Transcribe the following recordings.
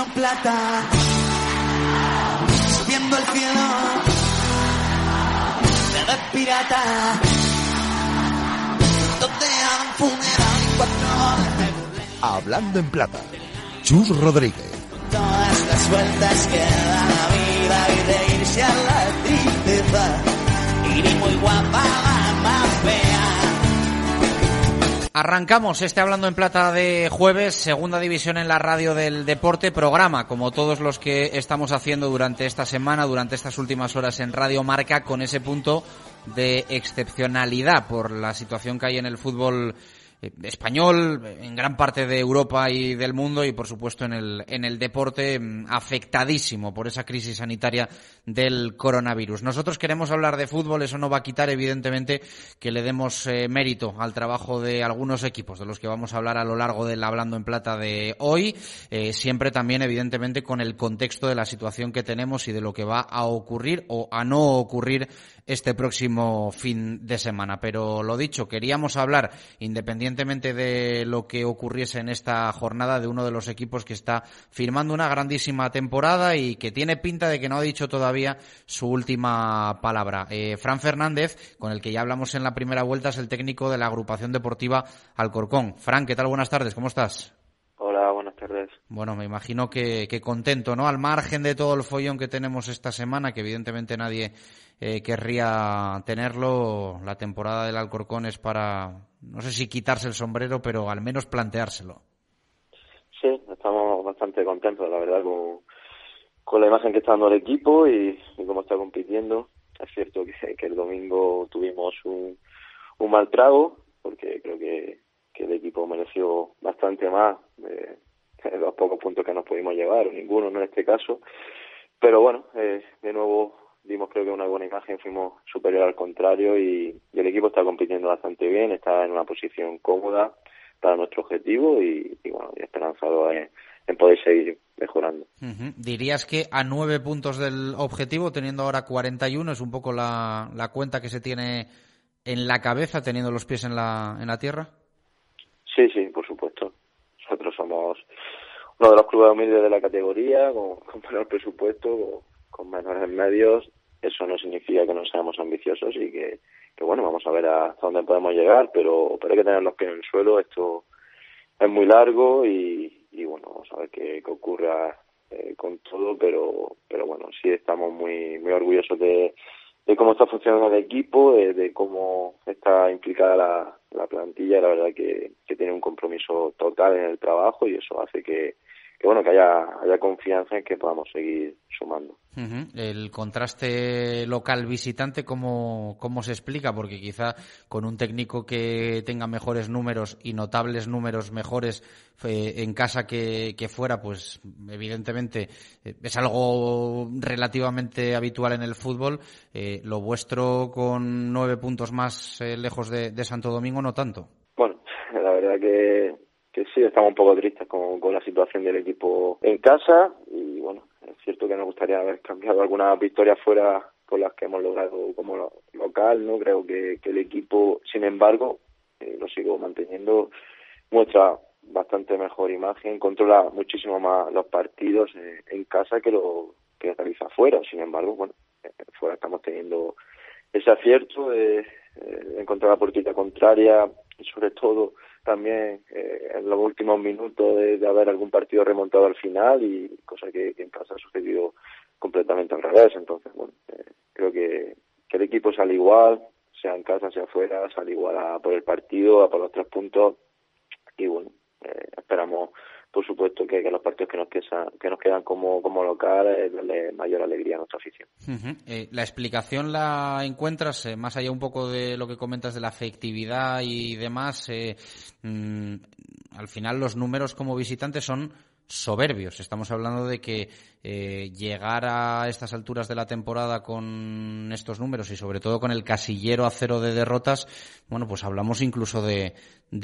Hablando en plata, subiendo al cielo, de red pirata, donde han funeral y cuatro Hablando en plata. Chus Rodríguez. todas las vueltas que da la vida y de irse a la Arrancamos este Hablando en Plata de jueves, segunda división en la radio del deporte, programa como todos los que estamos haciendo durante esta semana, durante estas últimas horas en Radio Marca, con ese punto de excepcionalidad por la situación que hay en el fútbol español, en gran parte de Europa y del mundo y por supuesto en el, en el deporte mm, afectadísimo por esa crisis sanitaria del coronavirus. Nosotros queremos hablar de fútbol, eso no va a quitar evidentemente que le demos eh, mérito al trabajo de algunos equipos de los que vamos a hablar a lo largo del Hablando en Plata de hoy, eh, siempre también evidentemente con el contexto de la situación que tenemos y de lo que va a ocurrir o a no ocurrir este próximo fin de semana. Pero lo dicho, queríamos hablar, independientemente de lo que ocurriese en esta jornada, de uno de los equipos que está firmando una grandísima temporada y que tiene pinta de que no ha dicho todavía su última palabra. Eh, Fran Fernández, con el que ya hablamos en la primera vuelta, es el técnico de la agrupación deportiva Alcorcón. Fran, ¿qué tal? Buenas tardes, ¿cómo estás? Bueno, me imagino que, que contento, ¿no? Al margen de todo el follón que tenemos esta semana, que evidentemente nadie eh, querría tenerlo, la temporada del Alcorcón es para, no sé si quitarse el sombrero, pero al menos planteárselo. Sí, estamos bastante contentos, la verdad, con, con la imagen que está dando el equipo y, y cómo está compitiendo. Es cierto que, que el domingo tuvimos un, mal trago, porque creo que, el equipo mereció bastante más de los pocos puntos que nos pudimos llevar, o ninguno ¿no? en este caso. Pero bueno, eh, de nuevo dimos creo que una buena imagen, fuimos superior al contrario y, y el equipo está compitiendo bastante bien, está en una posición cómoda para nuestro objetivo y, y bueno, y esperanzado en, en poder seguir mejorando. ¿Dirías que a nueve puntos del objetivo, teniendo ahora 41, es un poco la, la cuenta que se tiene en la cabeza, teniendo los pies en la, en la tierra? Sí, sí, por supuesto. Nosotros somos uno de los clubes humildes de la categoría, con, con menor presupuesto, con, con menores medios. Eso no significa que no seamos ambiciosos y que, bueno, vamos a ver hasta dónde podemos llegar, pero, pero hay que tener los pies en el suelo. Esto es muy largo y, y bueno, vamos a ver qué, qué ocurra eh, con todo, pero, pero bueno, sí estamos muy, muy orgullosos de, de cómo está funcionando el equipo, de, de cómo está implicada la, la plantilla, la verdad que, que tiene un compromiso total en el trabajo y eso hace que, que bueno que haya, haya confianza en que podamos seguir sumando. El contraste local visitante, ¿cómo, ¿cómo se explica? Porque quizá con un técnico que tenga mejores números y notables números mejores eh, en casa que, que fuera, pues evidentemente eh, es algo relativamente habitual en el fútbol. Eh, lo vuestro con nueve puntos más lejos de, de Santo Domingo, no tanto. Bueno, la verdad que, que sí, estamos un poco tristes con, con la situación del equipo en casa y bueno, es cierto que nos gustaría haber cambiado algunas victorias fuera por las que hemos logrado como lo- local, ¿no? Creo que, que el equipo, sin embargo, eh, lo sigo manteniendo, muestra bastante mejor imagen, controla muchísimo más los partidos eh, en casa que lo que realiza fuera. Sin embargo, bueno, eh, fuera estamos teniendo ese acierto de encontrar la portita contraria y sobre todo también eh, en los últimos minutos de, haber algún partido remontado al final y cosa que, que en casa ha sucedido completamente al revés. Entonces, bueno, eh, creo que, que el equipo sale igual, sea en casa, sea afuera, sale igual a por el partido, a por los tres puntos y bueno, eh, esperamos por supuesto que, los partidos que nos quedan, que nos quedan como, como local eh, darle mayor alegría a nuestra afición. Eh, la explicación la encuentras, eh, más allá un poco de lo que comentas de la afectividad y demás, eh, mm, al final los números como visitantes son soberbios. Estamos hablando de que eh, llegar a estas alturas de la temporada con estos números y sobre todo con el casillero a cero de derrotas, bueno, pues hablamos incluso de,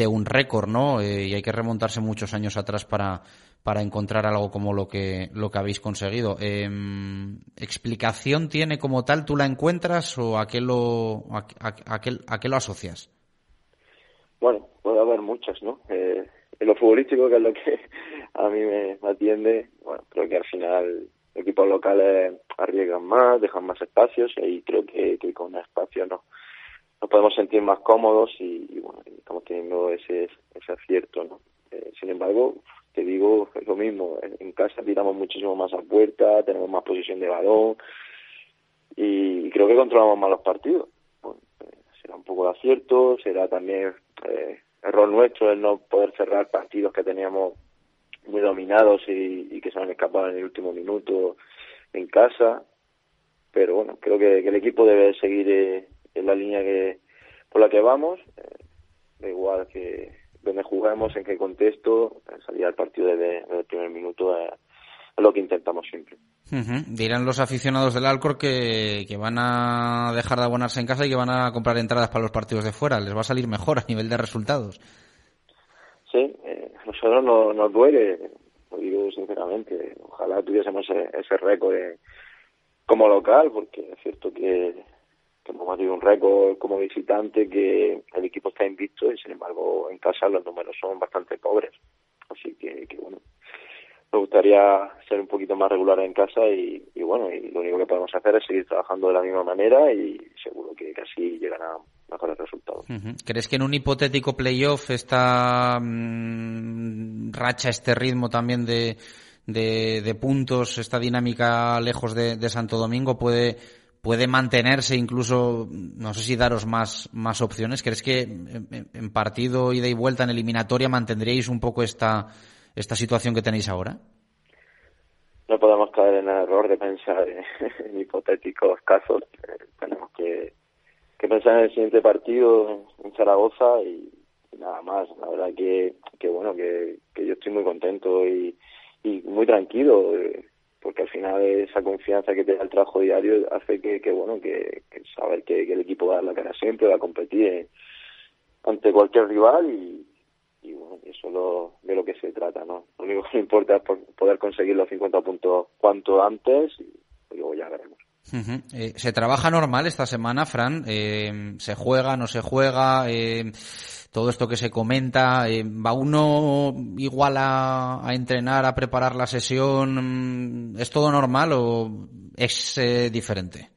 un récord, ¿no? Eh, y hay que remontarse muchos años atrás para, para encontrar algo como lo que, lo que habéis conseguido. Em, ¿Explicación tiene como tal? ¿Tú la encuentras o a qué lo, a, a qué lo asocias? Bueno, puede haber muchas, ¿no? En lo futbolístico, que es lo que a mí me, atiende, bueno, creo que al final equipos locales arriesgan más, dejan más espacios y creo que, que con espacio no nos podemos sentir más cómodos y, bueno, estamos teniendo ese, ese acierto, ¿no? Eh, sin embargo, te digo, es lo mismo, en, casa tiramos muchísimo más a puerta, tenemos más posición de balón y, creo que controlamos más los partidos. Bueno, eh, será un poco de acierto, será también eh, error nuestro el no poder cerrar partidos que teníamos muy dominados y, que se han escapado en el último minuto en casa. Pero bueno, creo que, el equipo debe seguir eh, en la línea que por la que vamos. Eh, igual que donde jugamos, en qué contexto, salir al partido desde, el primer minuto es lo que intentamos siempre. Dirán los aficionados del Alcor que, que, van a dejar de abonarse en casa y que van a comprar entradas para los partidos de fuera. Les va a salir mejor a nivel de resultados. Sí, eh, a nosotros no, nos duele, lo digo sinceramente. Ojalá tuviésemos ese, récord como local, porque es cierto que, que hemos tenido un récord como visitante, que el equipo está invicto y sin embargo en casa los números son bastante pobres. Así que, que bueno, me gustaría ser un poquito más regular en casa y, bueno, y lo único que podemos hacer es seguir trabajando de la misma manera y seguro que casi llegará a mejores resultados. ¿Crees que en un hipotético playoff esta mm, racha, este ritmo también de, de, puntos, esta dinámica lejos de, Santo Domingo puede mantenerse incluso, no sé si daros más, más opciones. ¿Crees que en partido ida y vuelta en eliminatoria mantendríais un poco esta, esta situación que tenéis ahora? No podemos caer en el error de pensar en, hipotéticos casos. Eh, tenemos que, pensar en el siguiente partido en, Zaragoza y, nada más. La verdad que, que bueno, que, yo estoy muy contento y, muy tranquilo. Eh, porque al final esa confianza que te da el trabajo diario hace que, que bueno que, saber que, el equipo va a dar la cara siempre va a competir ante cualquier rival y, y bueno, eso es lo, de lo que se trata, ¿no? Lo único que me importa es poder conseguir los 50 puntos cuanto antes y luego ya veremos. Eh, ¿Se trabaja normal esta semana, Fran? Eh, ¿Se juega, no se juega? Eh, todo esto que se comenta, ¿va uno igual a, a, entrenar, a preparar la sesión? ¿Es todo normal o es diferente?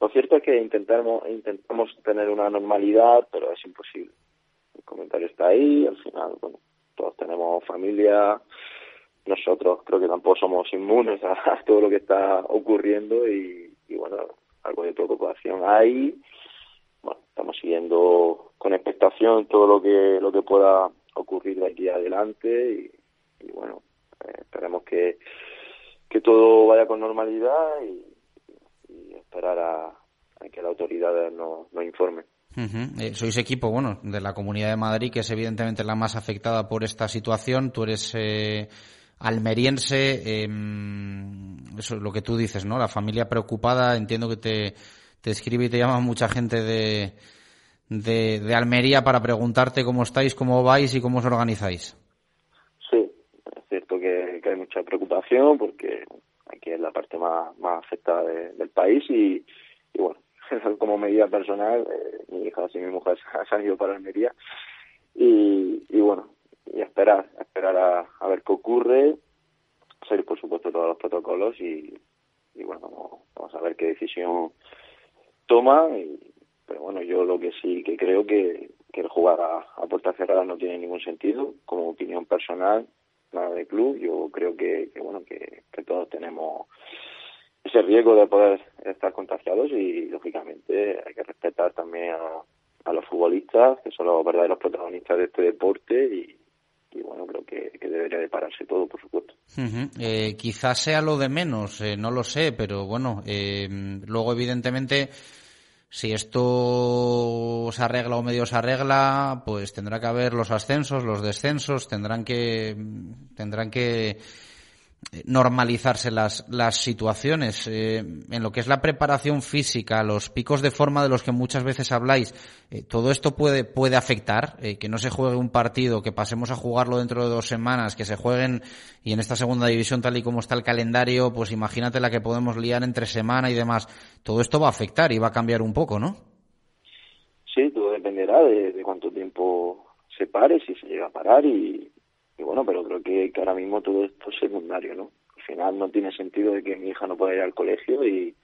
Lo cierto es que intentamos, intentamos tener una normalidad, pero es imposible el comentario está ahí, al final, bueno, todos tenemos familia, nosotros creo que tampoco somos inmunes a, todo lo que está ocurriendo y, bueno, algo de preocupación hay. Bueno, estamos siguiendo con expectación todo lo que lo que pueda ocurrir de aquí adelante y, bueno, eh, esperemos que, que todo vaya con normalidad y, esperar a, que las autoridades nos, nos Eh, sois equipo, bueno, de la Comunidad de Madrid, que es evidentemente la más afectada por esta situación. Tú eres eh, almeriense. Em, eso es lo que tú dices, ¿no? La familia preocupada. Entiendo que te, te escribe y te llama mucha gente de, de, Almería para preguntarte cómo estáis, cómo vais y cómo os organizáis. Sí, es cierto que, hay mucha preocupación porque aquí es la parte más, más afectada del país y, y bueno, como medida personal, eh, mi hija y mi mujer han ido para Almería. Y, y bueno, y esperar, esperar a, ver qué ocurre, seguir por supuesto todos los protocolos y, y bueno, vamos, a ver qué decisión toma. Y, pero bueno, yo lo que sí que creo que, que el jugar a, a puertas cerradas no tiene ningún sentido, como opinión personal, nada de club, yo creo que, que bueno, que, que todos tenemos ese riesgo de poder estar contagiados y lógicamente hay que respetar también a, los futbolistas que son los verdaderos protagonistas de este deporte y, bueno creo que, debería de pararse todo por supuesto. Eh, quizás sea lo de menos eh, no lo sé pero bueno eh, luego evidentemente si esto se arregla o medio se arregla, pues tendrá que haber los ascensos, los descensos, tendrán que tendrán que normalizarse las, las situaciones. Eh, en lo que es la preparación física, los picos de forma de los que muchas veces habláis, eh, todo esto puede, puede afectar, eh, que no se juegue un partido, que pasemos a jugarlo dentro de dos semanas, que se jueguen, y en esta segunda división tal y como está el calendario, pues imagínate la que podemos liar entre semana y demás. Todo esto va a afectar y va a cambiar un poco, ¿no? Sí, todo dependerá de, de cuánto tiempo se pare, si se llega a parar y, y bueno, pero creo que, que ahora mismo todo esto es secundario, ¿no? Al final no tiene sentido de que mi hija no pueda ir al colegio y,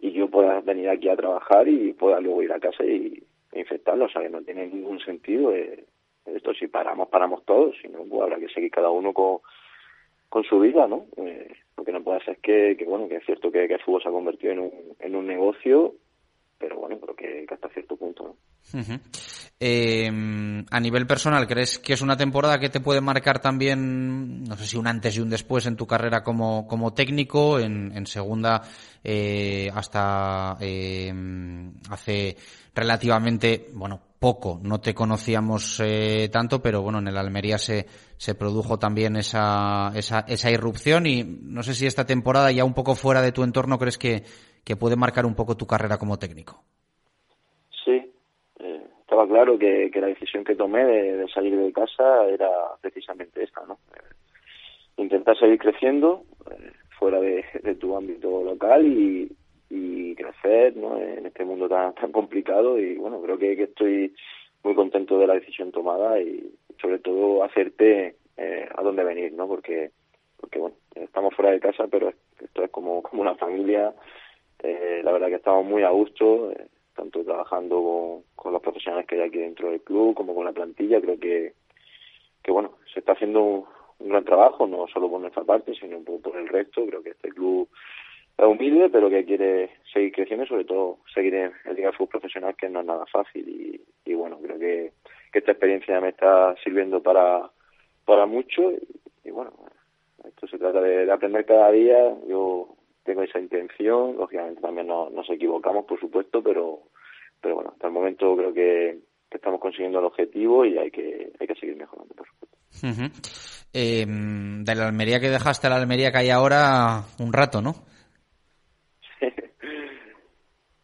y yo pueda venir aquí a trabajar y pueda luego ir a casa y e infectarlo, o sea, que no tiene ningún sentido. Eh, esto si paramos, paramos todos, si no, pues habrá que seguir cada uno con, con su vida, ¿no? Eh, lo que no puede ser es que, bueno, que es cierto que, que el fútbol se ha convertido en un, en un negocio pero bueno, creo que, hasta cierto punto. eh, a nivel personal, ¿crees que es una temporada que te puede marcar también, no sé si un antes y un después en tu carrera como, como técnico, en, en segunda eh, hasta eh, hace relativamente, bueno, poco, no te conocíamos eh, tanto, pero bueno, en el Almería se, se produjo también esa, esa, esa irrupción y no sé si esta temporada ya un poco fuera de tu entorno crees que que puede marcar un poco tu carrera como técnico. Sí, eh, estaba claro que, la decisión que tomé de, salir de casa era precisamente esta, ¿no? Eh, intentar seguir creciendo eh, fuera de, de, tu ámbito local y, y crecer ¿no? en este mundo tan, tan complicado y bueno, creo que, que estoy muy contento de la decisión tomada y sobre todo hacerte eh, a dónde venir, ¿no? Porque, porque bueno, estamos fuera de casa, pero esto es como, como una familia, eh, la verdad que estamos muy a gusto, eh, tanto trabajando con, con, los profesionales que hay aquí dentro del club como con la plantilla. Creo que, que bueno, se está haciendo un, gran trabajo, no solo por nuestra parte, sino por, por el resto. Creo que este club es humilde, pero que quiere seguir creciendo y sobre todo seguir en el Liga Fútbol Profesional, que no es nada fácil. Y, bueno, creo que, que esta experiencia me está sirviendo para, para mucho. Y, y bueno, esto se trata de, de aprender cada día. Yo tengo esa intención, lógicamente también no, nos equivocamos, por supuesto, pero, pero bueno, hasta el momento creo que, que estamos consiguiendo el objetivo y hay que, hay que seguir mejorando, por supuesto. Uh -huh. eh, de la Almería que dejaste a la Almería que hay ahora un rato, ¿no?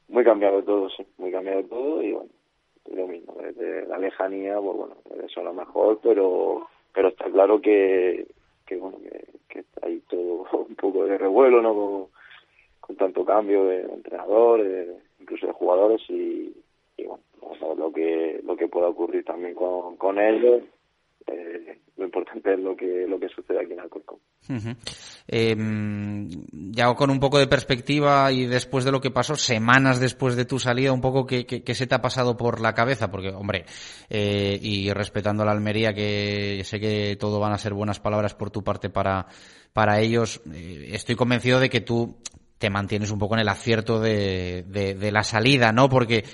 muy cambiado todo, sí, muy cambiado todo y bueno, lo mismo, desde la lejanía, pues bueno, eso a lo mejor, pero, pero está claro que, que bueno, que, que ahí todo un poco de revuelo, ¿no? Con, tanto cambio de entrenador, incluso de jugadores y, y bueno, vamos a ver lo que, lo que pueda ocurrir también con, con ellos. Eh, lo importante es lo que lo que sucede aquí en Alcorcón. Uh ya con un poco de perspectiva y después de lo que pasó, semanas después de tu salida, un poco que, que, que se te ha pasado por la cabeza, porque hombre, eh, y respetando a la Almería, que sé que todo van a ser buenas palabras por tu parte para, para ellos, eh, estoy convencido de que tú te mantienes un poco en el acierto de, de la salida, ¿no? Porque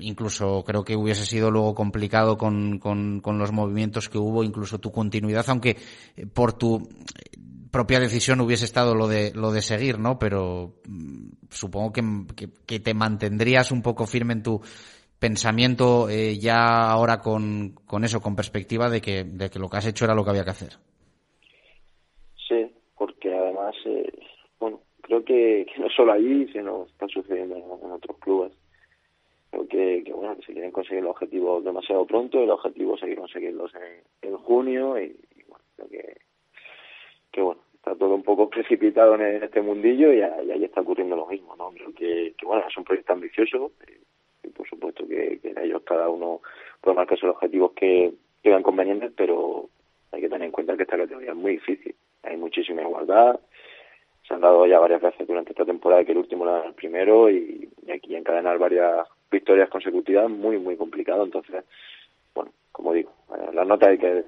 incluso creo que hubiese sido luego complicado con, con, los movimientos que hubo, incluso tu continuidad, aunque por tu propia decisión hubiese estado lo de, lo de seguir, ¿no? Pero supongo que, que, te mantendrías un poco firme en tu pensamiento eh, ya ahora con, con eso, con perspectiva de que, de que lo que has hecho era lo que había que hacer. Sí, porque además, eh, bueno, creo que, que no solo allí, sino está sucediendo en, en otros clubes que, bueno se quieren conseguir los objetivos demasiado pronto el objetivo es seguir conseguirlos en, en junio y, y, bueno creo que que bueno está todo un poco precipitado en, en este mundillo y, y, ahí está ocurriendo lo mismo no creo que, que bueno es un proyecto ambicioso y, y por supuesto que, ellos cada uno puede marcarse los objetivos que, vean convenientes pero hay que tener en cuenta que esta categoría es muy difícil. Hay muchísima igualdad se han dado ya varias veces durante esta temporada que el último era el primero y aquí encadenar varias victorias consecutivas muy, muy complicado. Entonces, bueno, como digo, eh, las notas hay que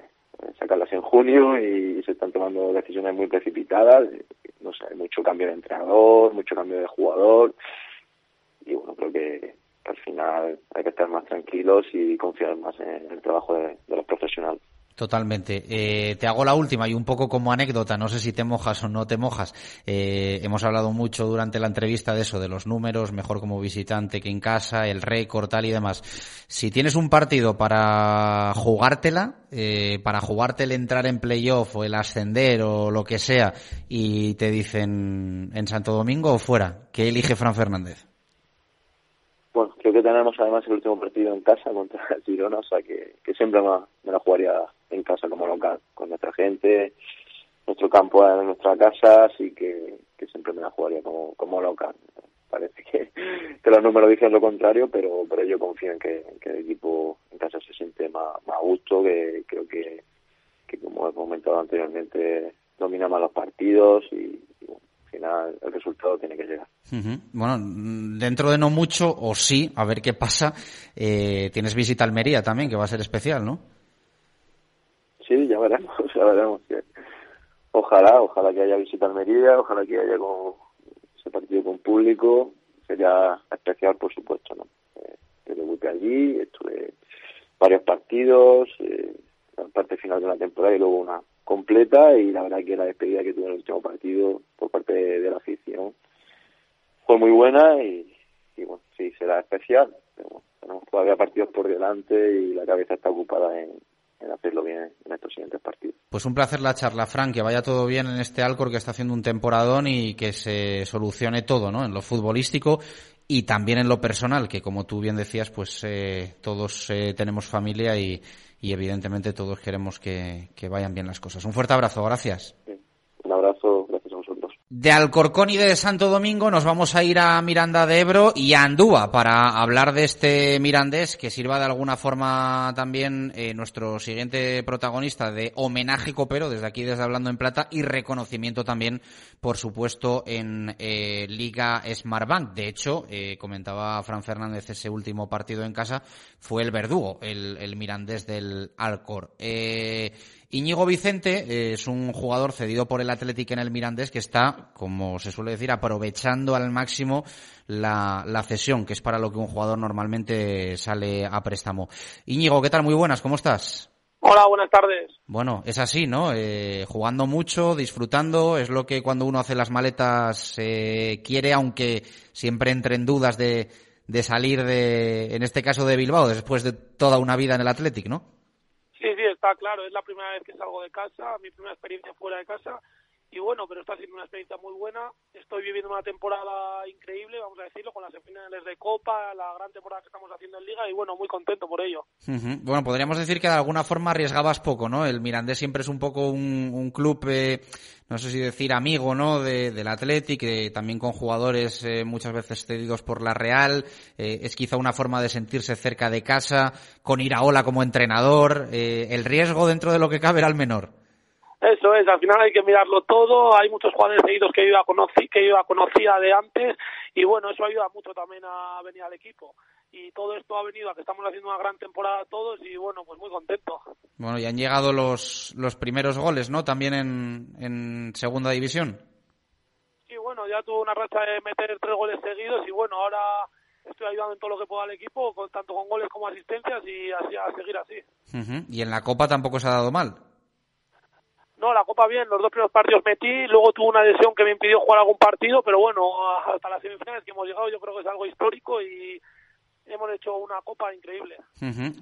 sacarlas en junio y se están tomando decisiones muy precipitadas. No sé, mucho cambio de entrenador, mucho cambio de jugador. Y bueno, creo que, al final hay que estar más tranquilos y confiar más en el trabajo de los profesionales. Totalmente. Eh, te hago la última y un poco como anécdota, no sé si te mojas o no te mojas. Eh, hemos hablado mucho durante la entrevista de eso, de los números, mejor como visitante que en casa, el récord, tal y demás. Si tienes un partido para jugártela, eh, para jugarte el entrar en playoff o el ascender o lo que sea, y te dicen en Santo Domingo o fuera, ¿qué elige Fran Fernández? Bueno, creo que tenemos además el último partido en casa contra Girona, o sea que, que siempre me la jugaría en casa como local, con nuestra gente, nuestro campo es nuestra casa, así que, que siempre me la jugaría como, como local. Parece que, los números dicen lo contrario, pero, pero yo confío en que, el equipo en casa se siente más, más a gusto, que creo que, que como he comentado anteriormente, domina más los partidos y, al final el resultado tiene que llegar. Bueno, dentro de no mucho, o sí, a ver qué pasa, eh, tienes visita a Almería también, que va a ser especial, ¿no? Sí, ya veremos, ya veremos. que- Ojalá, ojalá que haya visita a Almería, ojalá que haya con ese partido con público. Sería especial, por supuesto, ¿no? Eh, allí, estuve varios partidos, eh, la parte final de la temporada y luego una completa y la verdad que la despedida que tuve en el último partido por parte de, la afición fue muy buena y, y bueno, sí, será especial. Pero bueno, tenemos todavía partidos por delante y la cabeza está ocupada en, en hacerlo bien en estos siguientes partidos. Pues un placer la charla, Frank, que vaya todo bien en este Alcor que está haciendo un temporadón y que se solucione todo, ¿no? En lo futbolístico y también en lo personal, que como tú bien decías, pues eh, todos eh, tenemos familia y, y evidentemente todos queremos que, que vayan bien las cosas. Un fuerte abrazo, gracias. Un abrazo. De Alcorcón y de Santo Domingo nos vamos a ir a Miranda de Ebro y a Andúa para hablar de este mirandés que sirva de alguna forma también eh, nuestro siguiente protagonista de homenaje copero desde aquí desde Hablando en Plata y reconocimiento también por supuesto en eh, Liga Smartbank. De hecho, eh, comentaba Fran Fernández ese último partido en casa fue el verdugo, el, el mirandés del Alcor. Eh, Íñigo Vicente eh, es un jugador cedido por el Athletic en el Mirandés que está, como se suele decir, aprovechando al máximo la, la cesión, que es para lo que un jugador normalmente sale a préstamo. Íñigo, ¿qué tal? Muy buenas, ¿cómo estás? Hola, buenas tardes. Bueno, es así, ¿no? Eh, jugando mucho, disfrutando, es lo que cuando uno hace las maletas eh, quiere, aunque siempre entre en dudas de, de salir de, en este caso de Bilbao, después de toda una vida en el Athletic, ¿no? Sí, sí, está claro. Es la primera vez que salgo de casa, mi primera experiencia fuera de casa. Y bueno, pero está siendo una experiencia muy buena. Estoy viviendo una temporada increíble, vamos a decirlo, con las semifinales de Copa, la gran temporada que estamos haciendo en Liga y bueno, muy contento por ello. Bueno, podríamos decir que de alguna forma arriesgabas poco, ¿no? El Mirandés siempre es un poco un, un club, eh, no sé si decir amigo, ¿no? De, del Athletic, eh, también con jugadores eh, muchas veces cedidos por la Real. Eh, es quizá una forma de sentirse cerca de casa, con Iraola como entrenador. Eh, el riesgo dentro de lo que cabe era el menor. Eso es, al final hay que mirarlo todo. Hay muchos jugadores seguidos que yo ya conocí, que yo ya conocía de antes y bueno, eso ayuda mucho también a venir al equipo. Y todo esto ha venido a que estamos haciendo una gran temporada todos y bueno, pues muy contento. Bueno, y han llegado los, los primeros goles, ¿no? También en, en segunda división. Sí, bueno, ya tuve una racha de meter tres goles seguidos y bueno, ahora estoy ayudando en todo lo que pueda al equipo, con, tanto con goles como asistencias y así a seguir así. Y en la Copa tampoco se ha dado mal. No, la Copa bien, los dos primeros partidos metí, luego tuve una lesión que me impidió jugar algún partido, pero bueno, hasta las semifinales que hemos llegado yo creo que es algo histórico y hemos hecho una Copa increíble.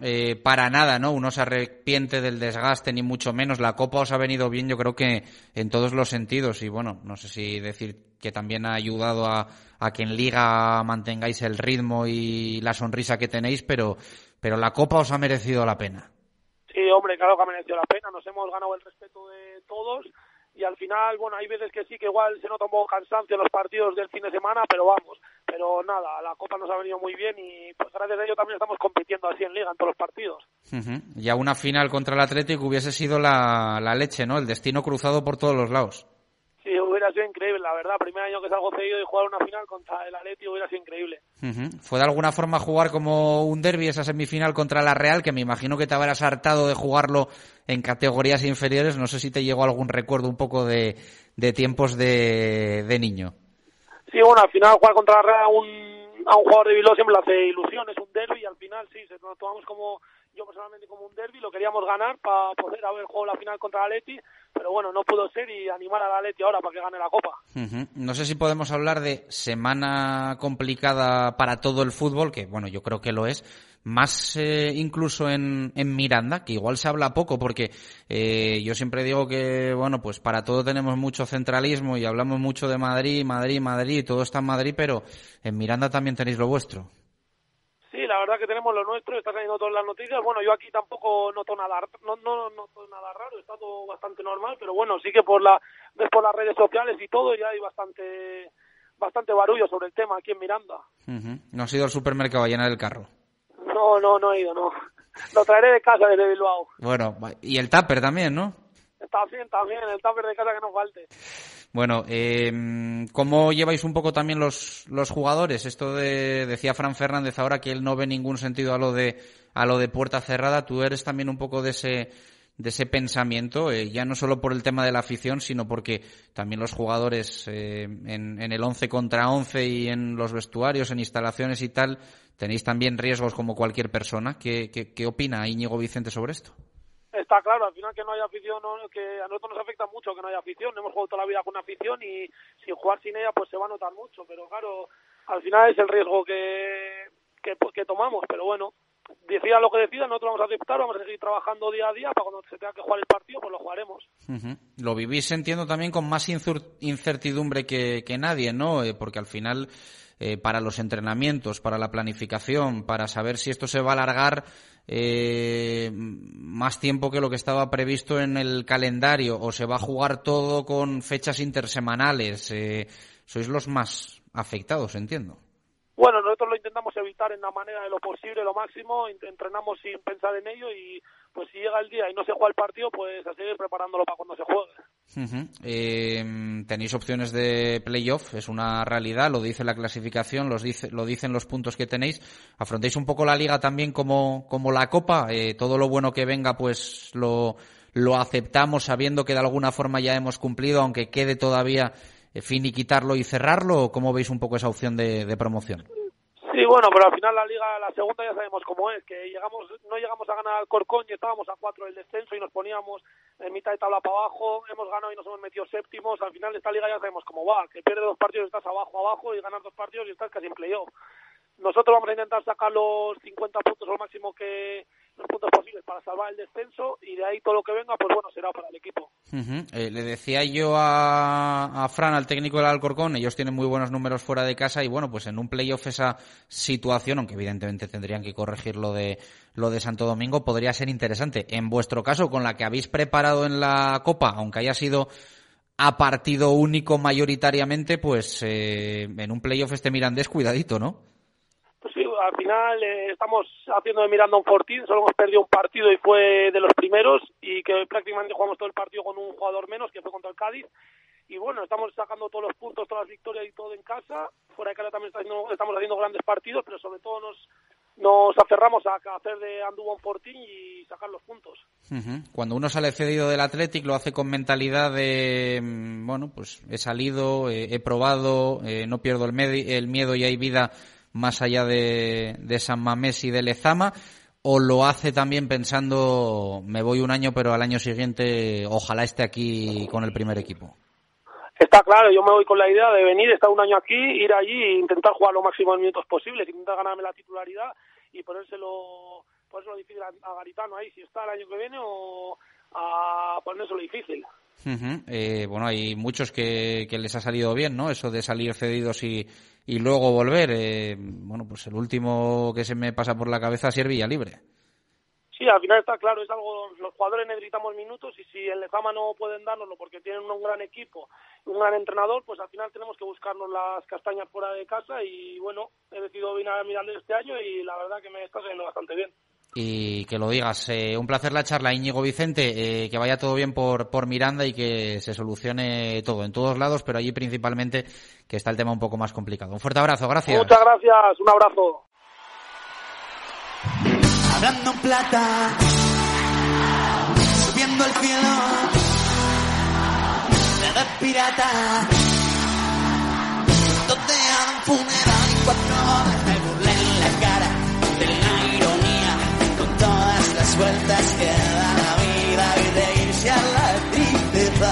Eh, para nada, ¿no? Uno se arrepiente del desgaste, ni mucho menos. La Copa os ha venido bien, yo creo que en todos los sentidos. Y bueno, no sé si decir que también ha ayudado a, a que en Liga mantengáis el ritmo y la sonrisa que tenéis, pero, pero la Copa os ha merecido la pena. Hombre, claro que ha merecido la pena, nos hemos ganado el respeto de todos y al final, bueno, hay veces que sí, que igual se nota un cansancio en los partidos del fin de semana, pero vamos, pero nada, la Copa nos ha venido muy bien y pues gracias a ello también estamos compitiendo así en Liga en todos los partidos. Ujú. Ya una final contra el Atlético hubiese sido la, la leche, ¿no? El destino cruzado por todos los lados. Hubiera sido increíble, la verdad, primer año que salgo cedido y jugar una final contra el Atleti hubiera sido increíble. Ujú. ¿Fue de alguna forma jugar como un derby esa semifinal contra la Real, que me imagino que te habrás hartado de jugarlo en categorías inferiores? No sé si te llegó algún recuerdo un poco de, de tiempos de, de niño. Sí, bueno, al final jugar contra la Real a un, a un jugador de Bilbao siempre le hace ilusión, es un derby y al final sí, se- nos tomamos como yo personalmente como un derby, lo queríamos ganar para poder haber jugado la final contra el Atleti, pero bueno, no pudo ser y animar al Atleti ahora para que gane la Copa. No sé si podemos hablar de semana complicada para todo el fútbol, que bueno, yo creo que lo es, más eh, incluso en, en Miranda, que igual se habla poco, porque eh, yo siempre digo que, bueno, pues para todo tenemos mucho centralismo y hablamos mucho de Madrid, Madrid, Madrid, todo está en Madrid, pero en Miranda también tenéis lo vuestro. La verdad que tenemos lo nuestro, está saliendo todas las noticias. Bueno, yo aquí tampoco noto nada, no, no noto nada raro, está todo bastante normal, pero bueno, sí que por la, ves por las redes sociales y todo ya hay bastante, bastante barullo sobre el tema aquí en Miranda. Ujú. No has ido al supermercado a llenar el carro. No, no, no he ido, no. Lo traeré de casa desde Bilbao. Bueno, y el tupper también, ¿no? Está bien, también, el tupper de casa que no falte. Bueno, eh, ¿cómo lleváis un poco también los, los jugadores? Esto de, decía Fran Fernández ahora que él no ve ningún sentido a lo de, a lo de puerta cerrada. Tú eres también un poco de ese, de ese pensamiento, eh, ya no solo por el tema de la afición, sino porque también los jugadores eh, en, en el 11 contra 11 y en los vestuarios, en instalaciones y tal, tenéis también riesgos como cualquier persona. ¿Qué, qué, qué opina Íñigo Vicente sobre esto? Está claro, al final que no haya afición, no- que a nosotros nos afecta mucho que no haya afición. Hemos jugado toda la vida con afición y sin jugar sin ella pues se va a notar mucho. Pero claro, al final es el riesgo que, que, que tomamos. Pero bueno, decida lo que decida, nosotros vamos a aceptar, vamos a seguir trabajando día a día para cuando se tenga que jugar el partido, pues lo jugaremos. Lo vivís, entiendo, también con más incertidumbre que, que nadie, ¿no? Eh, porque al final, eh, para los entrenamientos, para la planificación, para saber si esto se va a alargar eh, más tiempo que lo que estaba previsto en el calendario o se va a jugar todo con fechas intersemanales, eh, sois los más afectados, entiendo. Bueno, nosotros lo intentamos evitar en la manera de lo posible, lo máximo, ent- entrenamos sin pensar en ello y pues si llega el día y no se juega el partido, pues a seguir preparándolo para cuando se juegue. Eh, tenéis opciones de playoff, es una realidad, lo dice la clasificación, dice, lo dicen los puntos que tenéis. Afrontéis un poco la liga también como, como la copa, eh, todo lo bueno que venga pues lo, lo aceptamos sabiendo que de alguna forma ya hemos cumplido, aunque quede todavía eh, finiquitarlo y cerrarlo, ¿o cómo veis un poco esa opción de promoción? Sí, bueno, pero al final la liga, la segunda ya sabemos cómo es, que llegamos, no llegamos a ganar al Corcón y estábamos a cuatro del descenso y nos poníamos en mitad de tabla para abajo, hemos ganado y nos hemos metido séptimos, al final esta liga ya sabemos cómo va, que pierde dos partidos y estás abajo, abajo y ganas dos partidos y estás casi en playoff. Nosotros vamos a intentar sacar los 50 puntos al máximo que los puntos posibles para salvar el descenso y de ahí todo lo que venga, pues bueno, será para el equipo. Eh, le decía yo a, a Fran, al técnico del Alcorcón, ellos tienen muy buenos números fuera de casa y bueno, pues en un playoff esa situación, aunque evidentemente tendrían que corregir lo de, lo de Santo Domingo, podría ser interesante. En vuestro caso, con la que habéis preparado en la Copa, aunque haya sido a partido único mayoritariamente, pues eh, en un playoff este Mirandés, cuidadito, ¿no? Al final eh, estamos haciendo de Miranda un fortín, solo hemos perdido un partido y fue de los primeros y que prácticamente jugamos todo el partido con un jugador menos, que fue contra el Cádiz. Y bueno, estamos sacando todos los puntos, todas las victorias y todo en casa. Fuera de casa también está haciendo- estamos haciendo grandes partidos, pero sobre todo nos, nos aferramos a hacer de Andúa un fortín y sacar los puntos. Cuando uno sale cedido del Athletic lo hace con mentalidad de, mm, bueno, pues he salido, he probado, eh, no pierdo el miedo y hay vida más allá de, de San Mamés y de Lezama, o lo hace también pensando, me voy un año, pero al año siguiente ojalá esté aquí con el primer equipo. Está claro, yo me voy con la idea de venir, estar un año aquí, ir allí e intentar jugar lo máximo de minutos posibles, intentar ganarme la titularidad y ponérselo, ponérselo difícil a, a Garitano ahí, si está el año que viene o a ponérselo difícil. Eh, bueno, hay muchos que, que les ha salido bien, ¿no? Eso de salir cedidos y, y luego volver. Eh, bueno, pues el último que se me pasa por la cabeza es Villa libre. Sí, al final está claro, es algo, los jugadores necesitamos minutos y si el Lezama no pueden dárnoslo porque tienen un gran equipo un gran entrenador, pues al final tenemos que buscarnos las castañas fuera de casa y bueno, he decidido venir a Mirandés este año y la verdad que me está saliendo bastante bien. Y que lo digas. Eh, un placer la charla, Íñigo Vicente. Eh, que vaya todo bien por, por Miranda y que se solucione todo en todos lados, pero allí principalmente que está el tema un poco más complicado. Un fuerte abrazo, gracias. Muchas gracias, un abrazo. hablando en plata, subiendo al cielo, de pirata, donde a un funeral y cuatro horas me burlé en la cara de las vueltas que da la vida y de irse a la tristeza.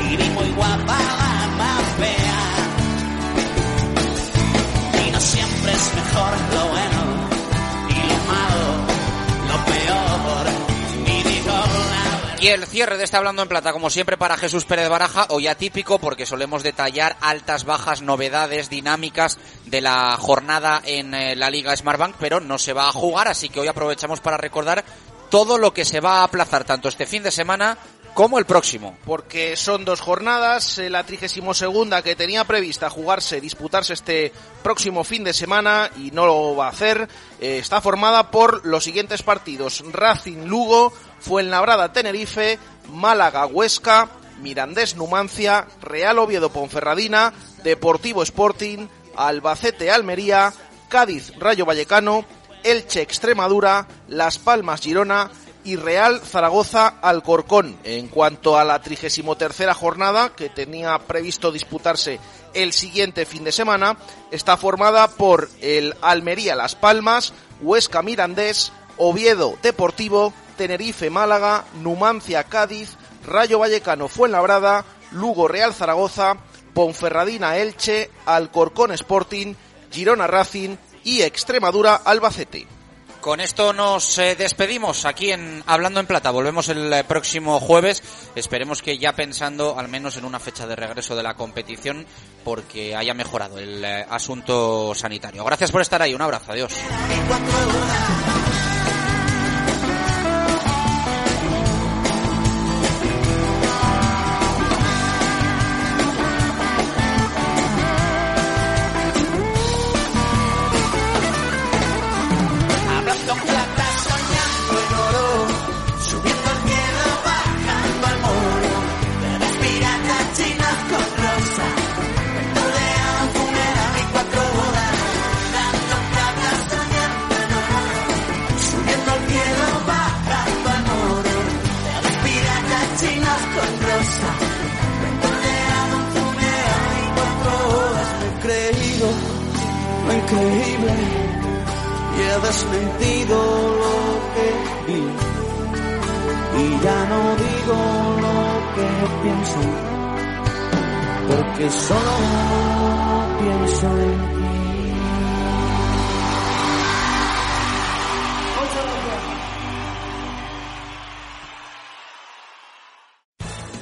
Y ni muy guapa la más fea. Y no siempre es mejor lo Y el cierre de este Hablando en Plata, como siempre, para Jesús Pérez Baraja, hoy atípico porque solemos detallar altas, bajas, novedades, dinámicas de la jornada en eh, la Liga Smartbank, pero no se va a jugar, así que hoy aprovechamos para recordar todo lo que se va a aplazar tanto este fin de semana como el próximo. Porque son dos jornadas, eh, la 32 segunda que tenía prevista jugarse, disputarse este próximo fin de semana y no lo va a hacer, eh, está formada por los siguientes partidos. Racing Lugo, Fuenlabrada Tenerife, Málaga Huesca, Mirandés Numancia, Real Oviedo Ponferradina, Deportivo Sporting, Albacete Almería, Cádiz Rayo Vallecano, Elche Extremadura, Las Palmas Girona, y Real Zaragoza Alcorcón. En cuanto a la 33 jornada, que tenía previsto disputarse el siguiente fin de semana, está formada por el Almería Las Palmas, Huesca Mirandés, Oviedo Deportivo, Tenerife Málaga, Numancia Cádiz, Rayo Vallecano Fuenlabrada, Lugo Real Zaragoza, Ponferradina Elche, Alcorcón Sporting, Girona Racing y Extremadura Albacete. Con esto nos eh, despedimos aquí en Hablando en Plata. Volvemos el eh, próximo jueves. Esperemos que ya pensando al menos en una fecha de regreso de la competición porque haya mejorado el eh, asunto sanitario. Gracias por estar ahí. Un abrazo. Adiós. Desmentido lo que vi. Y ya no digo lo que pienso porque solo pienso en